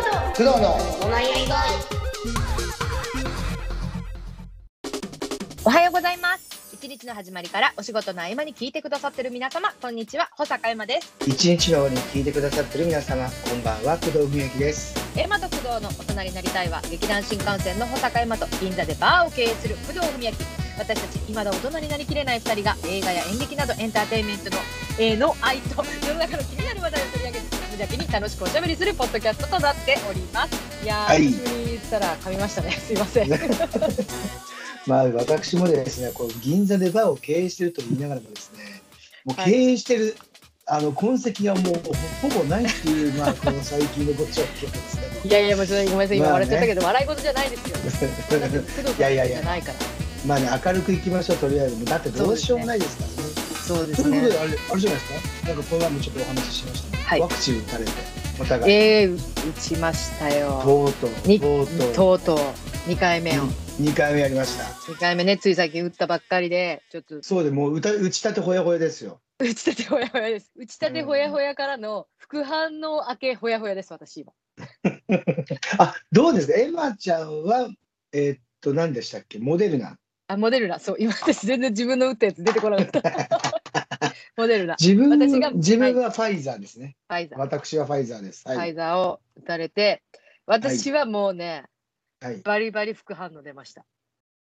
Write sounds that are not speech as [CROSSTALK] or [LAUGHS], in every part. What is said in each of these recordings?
本工藤のお悩み声おはようございます。一日の始まりからお仕事の合間に聞いてくださってる皆様、こんにちは、保坂山です。一日の終わりに聞いてくださってる皆様。こんばんは工藤文之です。エマと工藤の大人になりたいは、劇団新幹線の保坂山と銀座でバーを経営する工藤文明。私たち、未だ大人になりきれない二人が映画や演劇などエンターテインメントの、えーの愛と世の中の気になる話題を取り上げて、無邪気に楽しくおしゃべりするポッドキャストとなっております。いやー、はい言ったら噛みましたね。すいません。まあ私もですねこう銀座でバーを経営してると言いながらもですねもうはい経営してる、あの痕跡がもうほぼないっていうまあこの最近のごちゃですねいやいや、もうちょっとごめんなさい、今笑っちゃったけど、笑い事じゃないですよ。工藤さんいやいやいやじゃないから。まあね明るくいきましょうとりあえず。だってどうしようもないですからね。そうでということであれあれじゃないですか？なんかこの前もちょっとお話ししました。ね、はい。ワクチン打たれてお互い、えー、打ちましたよ。とうとうにとうとう。とうとう。2回目を。2回目やりました。2回目ね、つい最近打ったばっかりで、ちょっと。そうでもう打た打ちたてほやほやですよ。打ちたてほやほやです。打ちたてほやほやからの副反応明けほやほやです、私今。[LAUGHS] あどうですか？エマちゃんはえーっと何でしたっけ？モデルナあ、モデルナ、そう、今私全然自分の打ったやつ出てこなかった。[LAUGHS] モデルナ、フ自分私が自分はファイザーですね、ァイザー、私はファイザーです。フはい、ァイザーを打たれて、私はもうね、はい、バリバリ副反応出ました。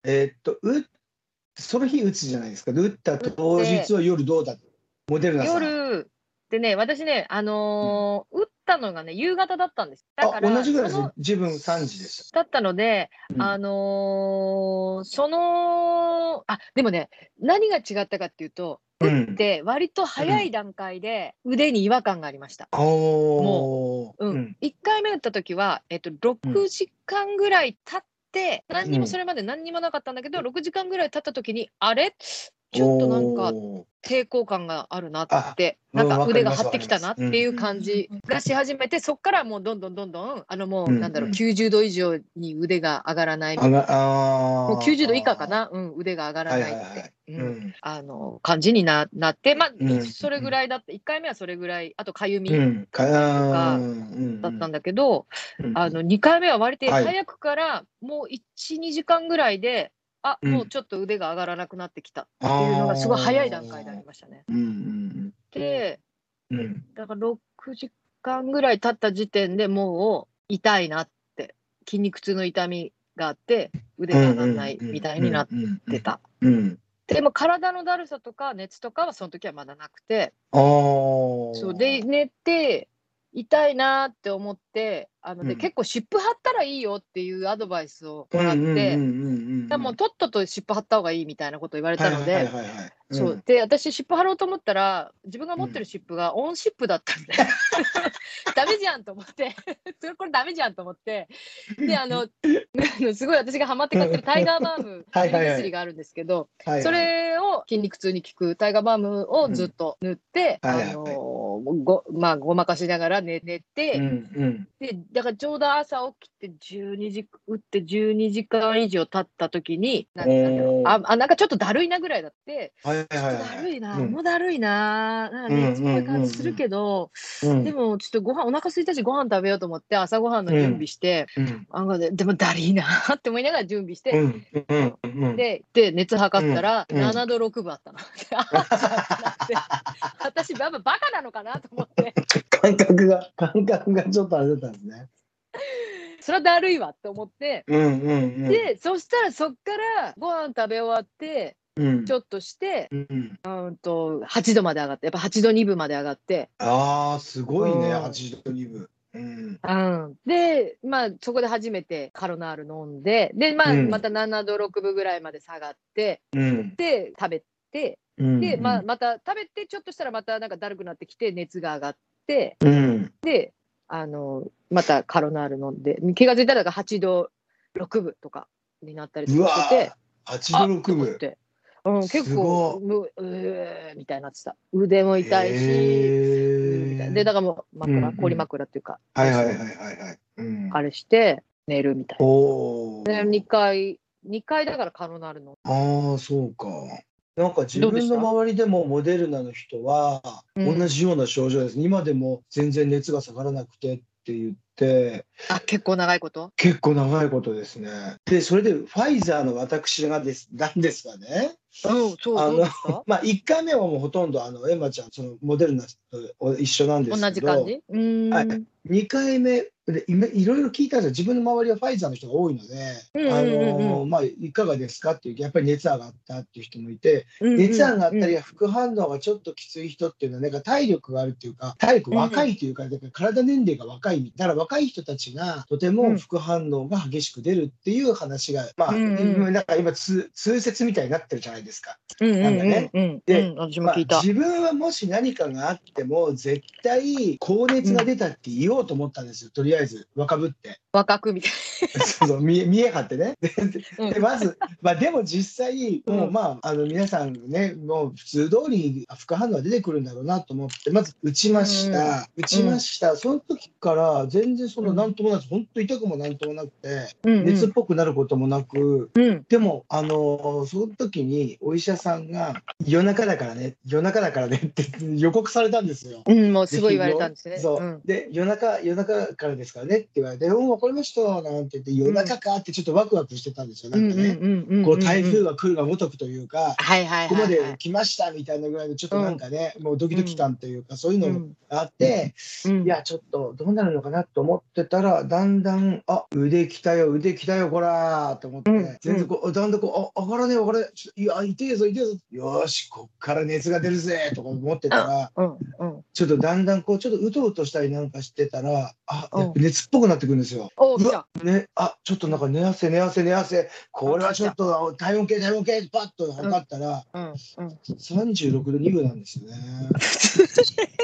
えーっとうその日打つじゃないですか。で打った当日は夜どうだモデルナさん。夜。でね、私ね、あのー打ったのがね、夕方だったんです。だかあら、同じぐらいです自分3時でしだったので、た、あのーその、あ、でもね、何が違ったかっていうと、うん。で、割と早い段階で腕に違和感がありました。おー。うん。うん。1回目打った時は、えっと、6時間ぐらい経って、何にうん。もそれまで何にもなかったんだけど、6時間ぐらい経った時に、あれ？ちょっとなんか抵抗感があるなって、あなんかうん腕が張ってきたなっていう感じがし始めて、そこからもうどんどんどんどん、あのもう、うんなんだろう、うん。90度以上に腕が上がらない、あもがあー。う90度以下かな、うん、腕が上がらないって。あの感じにななって、まあ、うん。それぐらいだった、1回目はそれぐらい、あとかゆみうん。かだったんだけど、うんあの2回目は割とはい。早くから、もう1、2時間ぐらいで、あうん。もうちょっと腕が上がらなくなってきたっていうのが、すごい早い段階でありましたね。うん。うんで、うん。うんだから6時間ぐらい経った時点でもう痛いなって、筋肉痛の痛みがあって、腕が上がらないみたいになってた。うんでも体のだるさとか熱とかはその時はまだなくて、そう。で寝て痛いなって思ってあので、うん。結構湿布貼ったらいいよっていうアドバイスをうんもらって、もうとっとと湿布貼った方がいいみたいなことを言われたので、で私湿布貼ろうと思ったら自分が持ってる湿布がオン湿布だったんで、[LAUGHS] ダメじゃんと思って。それこれダメじゃんと思って。であのすごい私がハマって買ってるタイガーバーム薬があるんですけど、はいはい。それを筋肉痛に効くタイガーバームをずっと塗って、あのごまあごまかしながら寝寝て、うんうん。でだからちょうど朝起きて12時打って12時間以上経った時になんなんだろうおー。ああなんかちょっとだるいなぐらいだって、はいはいちょっとはいだるいな、うん。もうだるいななんかうん熱っぽい感じするけど、うん。でもちょっとご飯お腹空いたしご飯食べようと思って朝ご飯の準備して、うんあのででもだるいなって思いながら準備して、うんうんうん。でで熱測ったらうんうん。7度6分あったの。[LAUGHS] [LAUGHS] 私やっぱバカなのかなと思って。感覚が感覚がちょっとあれだったんですね。それはだるいわって思って、うんうんうん。でそしたらそっからご飯食べ終わってうん。ちょっとして、うんうん。と8度まで上がってやっぱ8度2分まで上がって、ああすごいねうん。8度2分。うん。うん、でまあそこで初めてカロナール飲んでで、まあ、うん。また7度6分ぐらいまで下がってうん。で食べで、まあ、また食べてちょっとしたらまたなんかだるくなってきて熱が上がってうん。であのまたカロナール飲んで気が付いたらなんか8度6分とかになったりしてて8度6分。って、うん、結構むうーみたいになってた。腕も痛いし、へー。でだからもう枕、うんうん。氷枕っていうか、はいはいはいはいはい。うん。あれして寝るみたいおおな。で2回2回だからカロナールのああそうかなんか自分の周りでもモデルナの人はうん同じような症状です、今でも全然熱が下がらなくてって言って、あ、結構長いこと？結構長いことですね。で、それでファイザーの私がです、なんですかね。うん、そう、あのどうですか？[LAUGHS] まあ、1回目はもうほとんど、あの、エマちゃん、そのモデルナと一緒なんですけど。同じ感じ？はい2回目でいろいろ聞いたんですよ、自分の周りはファイザーの人が多いので、いかがですかっていう、やっぱり熱上がったっていう人もいて、熱上がったり、副反応がちょっときつい人っていうのは、なんか体力があるっていうか、体力若いというか、だから体年齢が若い、だから若い人たちがとても副反応が激しく出るっていう話が、まあ、なんか今通、通説みたいになってるじゃないですか。なんかね。で。自分はもし何かがあっても、絶対高熱が出たって言おうと思ったんですよ、とりあえず、あえず若ぶって。若くみたい [LAUGHS] そうそう見え見え張ってね。[LAUGHS] でまず、まあ、でも実際、もうまあ、あの皆さんね、もう普通通り副反応が出てくるんだろうなと思って、まず打ちました、打ちました、その時から全然そのうんなんともないです、本当痛くもなんともなくて、な。うん熱っぽくなることもなく、うん。でも、あのその時にお医者さんが、夜中だからね、夜中だからねって予告されたんですよ。うん、もうすごい言われたんですね。そう、んで夜中夜中からですからねって言われて「うん分かりました」なんて言って夜中か？ってちょっとワクワクしてたんですよ、なんかね、こう台風が来るがごとくというか、はいはいここま。で来ましたみたいなぐらいのちょっとなんかね、もうドキドキ感というか、そういうのもうんあって、うん。いやちょっとどうなるのかなと思ってたらだんだんあ腕きたよ腕きたよこらーと思って、うん。全然こうだんだんこうあ上がらねえ上がらねえいや痛えぞ痛えぞよーしこっから熱が出るぜとか思ってたら。ちょっとだん。だん。こうちょっとうとうとしたりなん。かしてたら、あ、熱っぽくなってくるん。ですよ。おう、わた。ね、あ、ちょっとなんか寝汗寝汗寝汗、これはちょっと体温計体温計パッと測ったら、うんうん。36度2分なんですよね。[LAUGHS]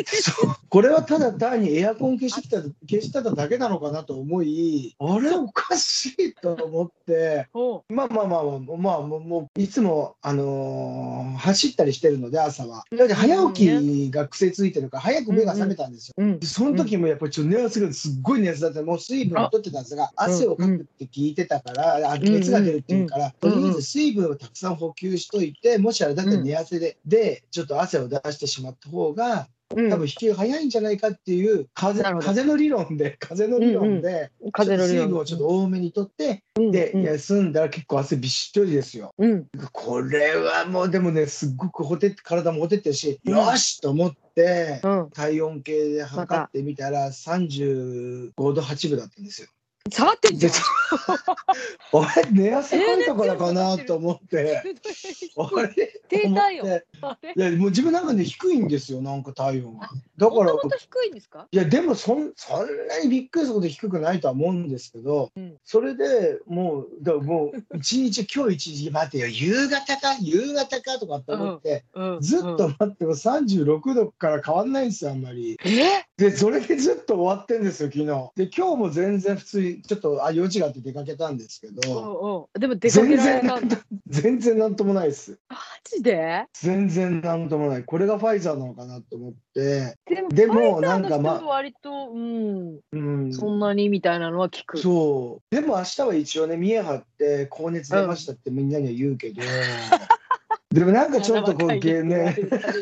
そうこれはただ単にエアコン消してきた消してただけなのかなと思い、あれ？おかしいと思って、まあまあまあまあ、まあ、もういつも、あのー走ったりしてるので、朝は。だって早起きが癖ついてるから、早く目が覚めたんですよ。うんでその時もやっぱりちょっと寝汗がすっごい熱だって、もう水分を取ってたんですが、汗をかくって聞いてたから、あ熱が出るっていうから、とりあえず水分をたくさん補給しといて、もしあれだったら寝汗で、で、ちょっと汗を出してしまった方が、うん多分引きが早いんじゃないかっていう風、風の理論で、[LAUGHS] 風の理論で、風の理論。水分をちょっと多めに取って、うんで、うん休んだら結構汗びっしょりですよ。うん。これはもうでもね、すっごくほて体もほてってるし、うん。よしと思って、うん。体温計で測ってみたら35度8分だったんですよ。下がってんじゃんで。[LAUGHS] あれ寝汗かいたからかなと思って、[LAUGHS] あれ？低体温いやもう自分なんかね低いんですよなんか体温が。だから低いんですかいやでもそんそんなにびっくりするほど低くないとは思うんですけど、うんそれでもうだもう一日今日一日待てよ夕方か夕方かとかって思って、うんずっと待っても36度から変わんないんですよあんまり。えでそれでずっと終わってんですよ昨日。で今日も全然普通にちょっとあ用事があって出かけたんですけどでも出かけ全られ然た。全然なんともないです。マジで？全然なんともない。これがファイザーなのかなと思って。でも、なんかまの人は割と、うん、うん。そんなにみたいなのは聞く。そう。でも明日は一応ね、見え張って高熱出ましたってみんなには言うけど、[LAUGHS] でもなんかちょっとこう、柔らかいね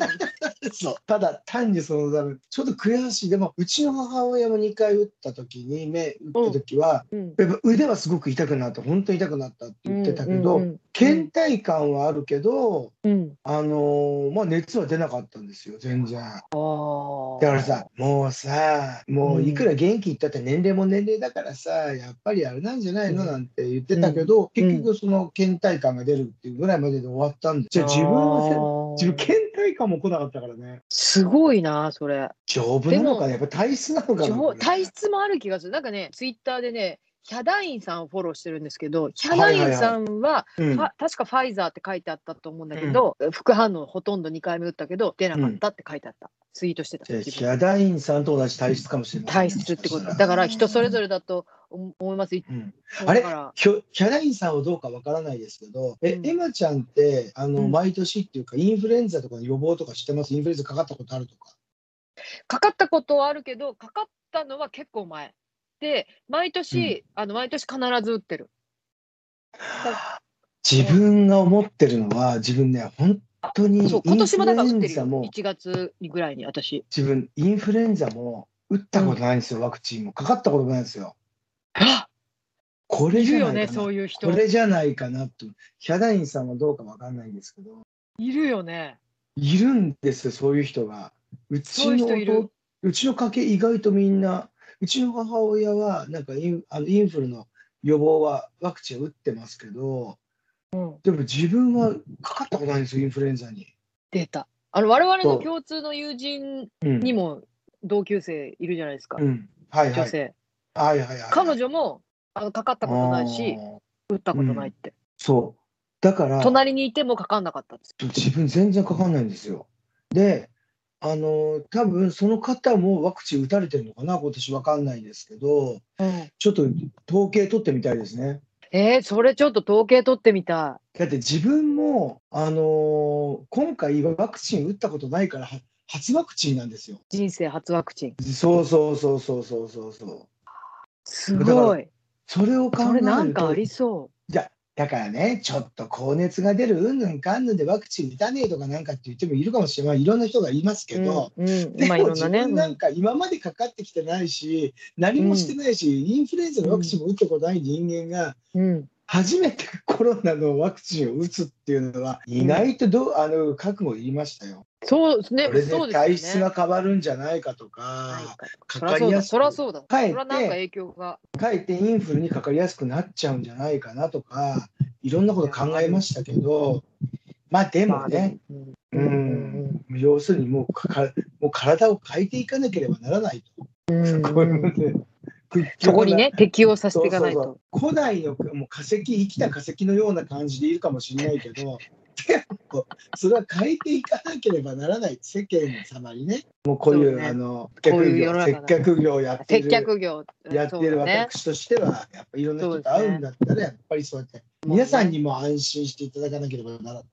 [LAUGHS] そうただ単にそのためちょっと悔しい。でもうちの母親も2回打った時に目打った時は、うん。やっぱ腕はすごく痛くなった本当に痛くなったって言ってたけど、うんうん倦怠感はあるけど、うん。あのーまあ熱は出なかったんですよ全然。ああ。だからさ、もうさ、もういくら元気言ったって年齢も年齢だからさ、やっぱりあれなんじゃないのうんなんて言ってたけど、結局その倦怠感が出るっていうぐらいまでで終わったんで、じゃあ自分は自分倦怠感も来なかったからね。すごいな、それ。丈夫なのかねやっぱ体質なのかな、上体質もある気がする。なんかね、ツイッターでね、ヒャダインさんをフォローしてるんですけど、ヒャダインさんは、確かファイザーって書いてあったと思うんだけど、副反応ほとんど2回目打ったけど、出なかったって書いてあった。ツイートしてた。ヒャダインさんと同じ体質かもしれない。体質ってこと。だから人それぞれだと思思います。うんあれ？ヒャダインさんはどうかわからないですけど、え、うんエマちゃんって、あの、うん毎年っていうか、インフルエンザとかの予防とかしてます？インフルエンザかかったことあるとか。かかったことはあるけど、かかったのは結構前。で、毎年、あの毎年必ず打ってる。[SIGHS] 自分が思ってるのは、自分ね、本当にそう、今年もだから打ってるよ。インフルエンザも1月ぐらいに私。自分、インフルエンザも打ったことないんですよ、ワクチンも。かかったことないんですよ。あこれじゃないかな。そういう人こ。れじゃないかなと。ヒャダインさんはどうかわかんないんですけど、いるよね。いるんですよ、そういう人が。うちの人いる弟うちの家系意外とみんな、うちの母親はなんかインあのインフルの予防はワクチン打ってますけど、うん、でも自分はかかったことないんですよ、インフルエンザに。出た。あの、我々の共通の友人うん。にも同級生いるじゃないですか。うん。はいはい。女性。はいはいはい。彼女もあのかかったことないし打ったことないって。そう。だから、隣にいてもかかんなかったんです。自分全然かかんないんですよ。で、あの、多分その方もワクチン打たれてるのかな、今年わかんないですけど、うん、ちょっと統計取ってみたいですね。えー、それちょっと統計取ってみただって自分も、あの今回ワクチン打ったことないから、は初ワクチンなんですよ。い。人生初ワクチン。そうそうそうそうそうそうそう。すごい。それを考えると、それなんかありそいや、だからね、ちょっと高熱が出る、うんぬんかんぬんでワクチン打たねえとかなんかって言ってもいるかもしれない、いろんな人がいますう。けど、うん、うん、で。も自分なんか今までかかってきてないし、何もしてないし、インフルエンザのワクチンも打ったことない人間が、うん、初めてコロナのワクチンを打つっていうのは、意外とどうあの覚悟いりましたよ。そうですね。これで体質。が変わるんじゃないかとか、かかりやすくそらそうだ。そかえってらなんか影響が。かえってインフルにかかりやすくなっちゃうんじゃないかなとか、いろんなこと考えましたけど、まあでもね、うん要するにもうかかもう体を変えていかなければならないと。うん [LAUGHS] そこにね、適応させていかないそうそうと。そう古代のもう化石、生きた化石のような感じでいるかもしれないけど、[LAUGHS] それは変えていかなければならない、世間様にね、もうこういうねあのこういう世の中接客業やって接る客業。やってる。私としては、やっぱいろんな人と会うんだったら、やっぱりそうやって、皆さんにも安心していただかなければならない。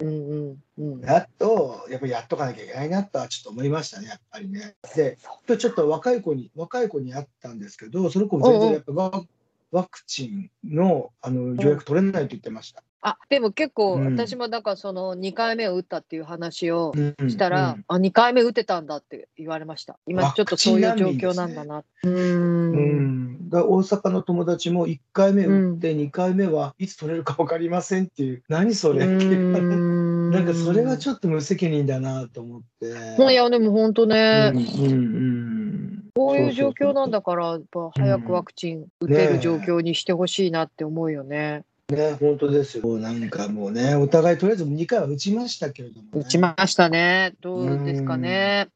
うんうんうん。なと、やっぱりやっとかなきゃいけないなとはちょっと思いましたね、やっぱりね。で、今日ちょっと若い子に、若い子に会ったんですけど、その子も全然やっぱワワクチンのあの予約取れないと言ってました。あでも結構、うん。私もだからその2回目を打ったっていう話をうんしたら、うんあ2回目打てたんだって言われました。今ちょっとそういう状況なんだな。うーうん。ん、だ大阪の友達も1回目打って2回目はいつ取れるか分かりませんっていう、何それっていう。な [LAUGHS] なんかそれはちょっと無責任だなと思って。といやでも本当ね、うんうんうん。こういう状況なんだからやっぱ早くワクチン打てる状況にしてほしいなって思うよね。ね、本当ですよ。なんかもうね、お互いとりあえず2回は打ちましたけれども、ね。打ちましたねどうですかね。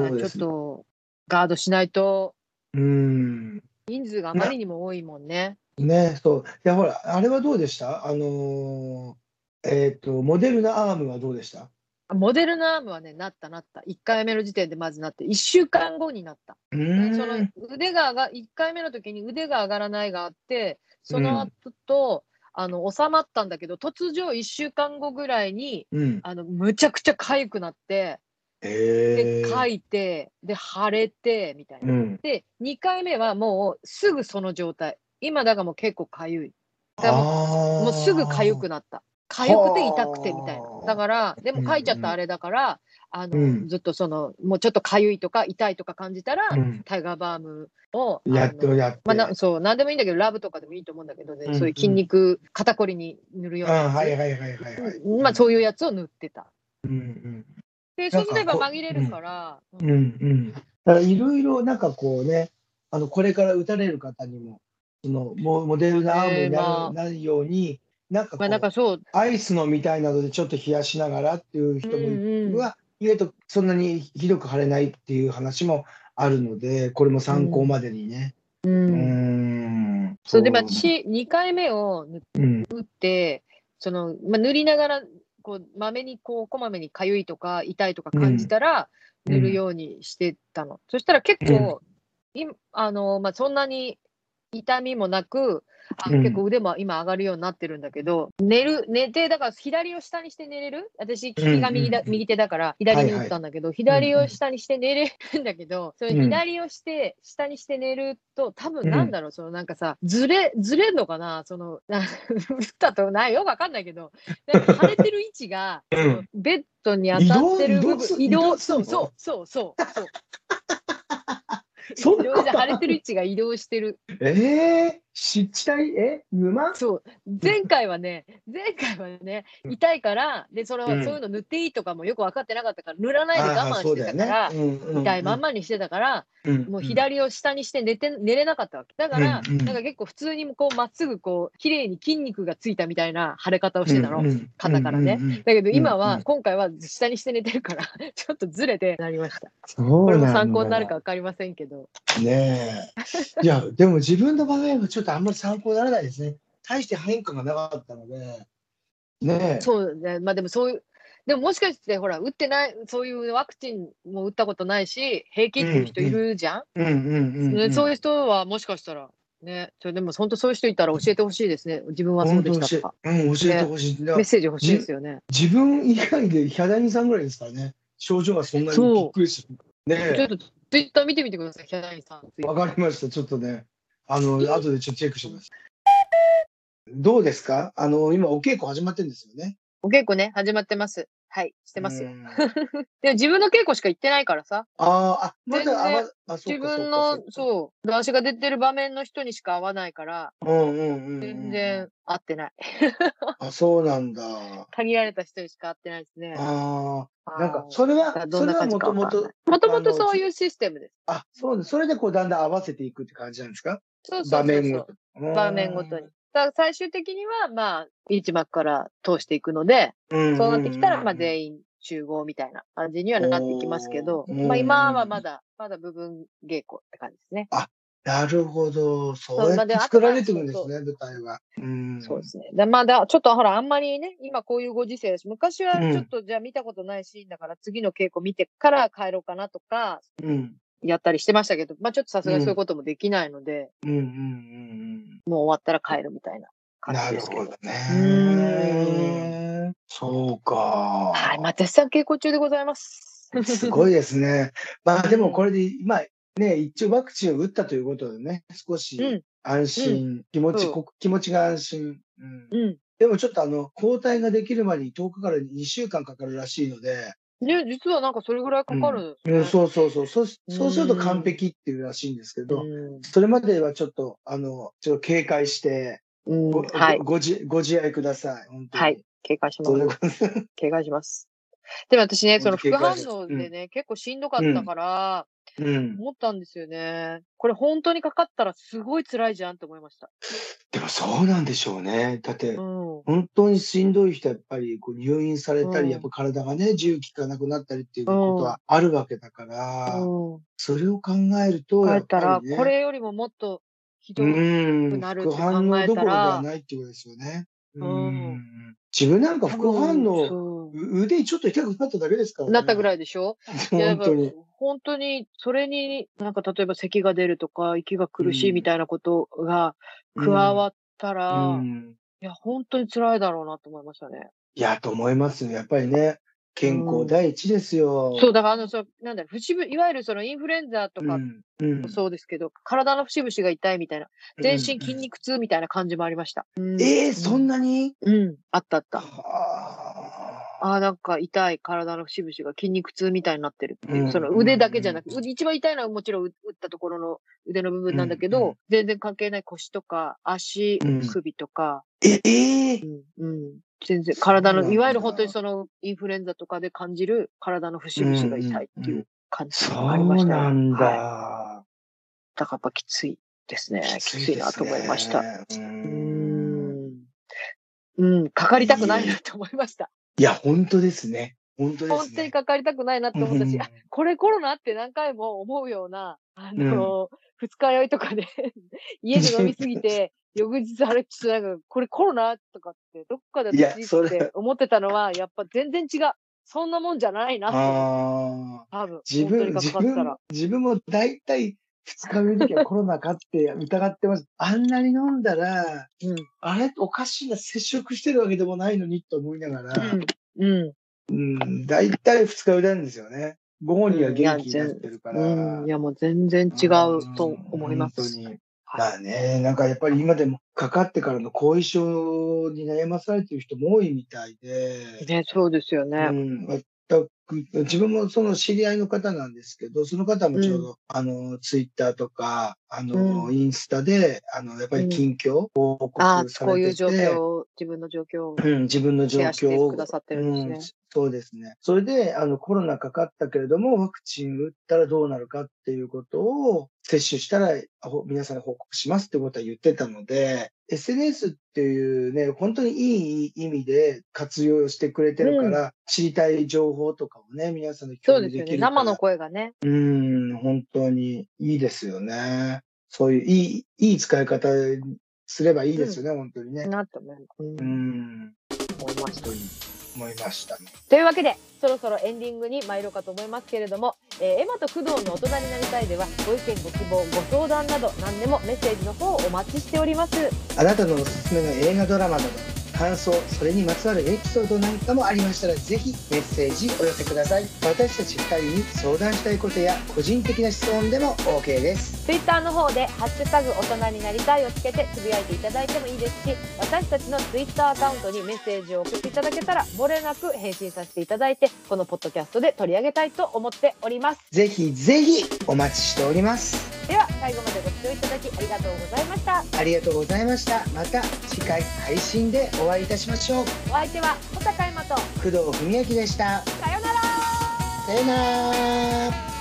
あちょっとガードしないとうん。人数があまりにも多いもんね。ね、そう。いや、ほら、あれはどうでした？あのーえっ、と、モデルナアームはどうでした？モデルナアームはね、なったなった。1回目の時点でまずなって、1週間後になった。その腕が上が、1回目の時に腕が上がらないがあって、その後と、あの収まったんだけど、突如1週間後ぐらいに、うん。あのむちゃくちゃ痒くなって、で、えー。かいて、で、腫れて、みたいな。うん。で、2回目はもうすぐその状態。今だからもう結構痒い。だからもうもうすぐ痒くなった。痒くて痛くてみたいなは。あだから、でも書いちゃったあれだから、あの、うんずっとその、もうちょっと痒いとか痛いとか感じたら、うんタイガーバームを、やってあのやって。まあ、なそう、なんでもいいんだけど、ラブとかでもいいと思うんだけどね、うんそういう筋肉、肩こりに塗るようなはいはいはいはいはい。まあ、そういうやつを塗ってた。うんうん。で、そうんすれば紛れるから、うんうん。だからいろいろなんかこうね、あのこれから打たれる方にも、そのモモデルナアームになるように、なんかこまあ、なんかう、そう、アイスのみたいなのでちょっと冷やしながらっていう人もうんうんは、意外とそんなにひどく腫れないっていう話もあるので、これも参考までにね。ううんん。そうで、まあ、私、2回目を塗うん。って、その、まあ、塗りながら、こう、まめに、こう、こまめに痒いとか、痛いとか感じたら、うん塗るようにしてたの。そしたら結構、いあの、まあ、そんなに痛みもなく、あうん。結構腕も今上がるようになってるんだけど、寝る、寝て、だから左を下にして寝れる？私、利きが右だ、うんうん。右手だから、左に打ったんだけど、左を下にして寝れるんだけど、それうん左をして、下にして寝ると、多分なんだろう、そのなんかさ、ずれ、ずれんのかな？その、な打ったとない？よくわかんないけど、なんか腫れてる位置が、ベッドに当たってる部分、移動移動そうそうそうそう。そんなこと？[LAUGHS] 移動して腫れてる位置が移動してる。ええ湿地帯え？沼？そう。前回はね、前回はね、痛いから、で、その、うん。そういうの塗っていいとかもよく分かってなかったから、塗らないで我慢してたから、痛いまんま、まにしてたから、うんもう左を下にして寝て、寝れなかったわけ。だから、うんうん。なんか結構普通にこう、まっすぐこう、綺麗に筋肉がついたみたいな腫れ方をしてたの。肩からね。うんうんうん。だけど今は、うんうん。今回は下にして寝てるから、[LAUGHS] ちょっとずれてなりました。これも参考になるか分かりませんけど。ねえ。いや、でも自分の場合はちょっとあんまり参考にならないですね。大して変化がなかったので。ねえ。そうね。まあでもそういう、でももしかしてほら、打ってない、そういうワクチンも打ったことないし、平気っていう人いるじゃん、うんうんうん、ねそういうう人はもしかしたら、ね、それでも本当そういう人いたら教えてほしいですね。自分はそうでしたとか。うん、教えてほしい。だからメッセージ欲しいですよね。自分以外でヒャダインさんぐらいですからね。症状がそんなにびっくりする。ねちょっとツイッター見てみてください、ヒャダインさん。え。わかりました。ちょっとね。あの、後でちょっとチェックします。どうですか？あの、今お稽古始まってるんですよね。お稽古ね、始まってます。はい、してますよ。うん [LAUGHS] でも自分の稽古しか行ってないからさ、あーあ、まだ、あ、ま自か分の、うそう、私が出てる場面の人にしか会わないから、か。うんうんうんうん。全然会ってない。あ、そうなんだ。[LAUGHS] 限られた人にしか会ってないですね。ああ、なんか、それは、それはもともと、もともとそういうシステムです。あ、そうです。それでこう、だんだん合わせていくって感じなんですか？そう場面ごと。場面ごとに。。だから最終的には、まあ、一幕から通していくので、うんそうなってきたら、まあ、員。全員集合みたいな感じにはなっていきますけど、まあ、今はまだ、まだ部分稽古って感じですね。なるほど。そうやって作られていくんですね、舞台は。うん。そうですね。でまあ、だちょっとほら、あんまりね、今こういうご時世だし、昔はちょっとじゃあ見たことないシーンだから、次の稽古見てから帰ろうかなとか、うん。やったりしてましたけど、まあちょっとさすがにそういうこともできないので、うんうんうんもう終わったら帰るみたいなうん。なる感じですけど。ほどうね。そうか。はい、まあ絶賛稽古中でございます。すごいですね。[LAUGHS] まあでもこれで、まあね、一応ワクチンを打ったということでね、少しうん安心、気持ち、うんこ気持ちが安心。うんうん。でもちょっとあの、抗体ができるまでに10日から2週間かかるらしいので、ね、実はなんかそれぐらいかかるんですね。うんそうそうそう。そうそうするとうん完璧っていうらしいんですけど、うんそれまではちょっと、あの、ちょっと警戒して、うんごはい。ご自ご自愛ください。本当にはい。警戒します。[LAUGHS] 警戒します。でも私ね、その副反応でね、結構しんどかったから、うん。思ったんですよね。これ本当にかかったらすごい辛いじゃんって思いました。でもそうなんでしょうね。だって、うん。本当にしんどい人はやっぱりこう入院されたり、うんやっぱ体がね、自由気がなくなったりっていうことはあるわけだから、うん。それを考えると、やっぱりね、これよりももっとひどうい。ん、なるって副反応どころで考えたらはないっていうことですよね。うん自分なんか副反応、腕ちょっと痛くなっただけですからね。なったぐい。らいでしょ？[LAUGHS] 本当に。本当に、それに、なんか例えば咳が出るとか、息が苦しいみたいなことが加わったら、うんいや、本当に辛いだろうなと思いましたね。いや、と思いますよ。やっぱりね、健康第一ですよ。そう、だからあの、そう、なんだろう、節々、いわゆるそのインフルエンザとかうんうんもそうですけど、体の節々が痛いみたいな、全身筋肉痛みたいな感じもありました。うんえー、そんなに？うん、あったあった。はあああ、なんか痛い体の節々が筋肉痛みたいになってるっていう、うんその腕だけじゃなくて、腕一番痛いのはもちろん打ったところの腕の部分なんだけど、うんうん全然関係ない腰とか足、うん首とか、え、えーうん、うん全然体の、いわゆる本当にそのインフルエンザとかで感じる体の節々が痛いっていう感じそがありましたね。うなんだ。はいだからやっぱきついですね。きついなと思いました。うん。うん、かかりたくないなと思いました。いや、本当ですね。本当ですね。本当にかかりたくないなって思ったし、あこれコロナって何回も思うような、あの、二日酔いとかで [LAUGHS] 家で飲みすぎて、[LAUGHS] 翌日あれ、ちょっとなんか、これコロナとかって、どっかで私って思ってたのは、やっぱ全然違う。そんなもんじゃないなって、ああ。多分、自分、自分かったら。、自分も大体二日目の時はコロナかって疑ってます。あんなに飲んだら、うん。あれ？おかしいな、接触してるわけでもないのにと思いながら、うん。うん。うん、大体二日酔いなんですよね。午後には元気になってるから。うん。いや、もう全然違うと思います。うん本当に。まあね、なんかやっぱり今でもかかってからの後遺症に悩まされてる人も多いみたいで、ね、そうですよね。うん、く、自分もその知り合いの方なんですけど、その方もちょうど、あの、ツイッターとか、あの、うインスタで、あの、やっぱり近況を報あ告さこういう状れてて、況を、自分の状況をうん、自分の状況を。くださってるんですね。うん、そうですね。それで、あの、コロナかかったけれども、ワクチン打ったらどうなるかっていうことを、接種したら、皆さんに報告しますってことは言ってたので、SNS っていうね、本当にいい意味で活用してくれてるから、知りたい情報とかをね、皆さんに共そうですよね。有できるから。生の声がね。うん、本当にいいですよね。そういういい、いい使い方すればいいですよね、本当にね。なって思いますうん、思いました思いましたね。というわけでそろそろエンディングに参ろうかと思いますけれども、えーエマと工藤の大人になりたいではご意見ご希望ご相談など何でもメッセージの方をお待ちしておりますあなたのおすすめの映画ドラマなど、感想、それにまつわるエピソードなんかもありましたら、ぜひメッセージお寄せください。私たち2人に相談したいことや、個人的な質問でも OK です。Twitter の方で「ハッシュタグ大人になりたい」をつけてつぶやいていただいてもいいですし私たちの Twitter アカウントにメッセージを送っていただけたら漏れなく返信させていただいてこのポッドキャストで取り上げたいと思っておりますぜひぜひお待ちしております。では最後までご視聴いただきありがとうございましたありがとうございました。また次回配信でお会いいたしましょう。お相手は小高山と工藤文明でした。さようならさよなら。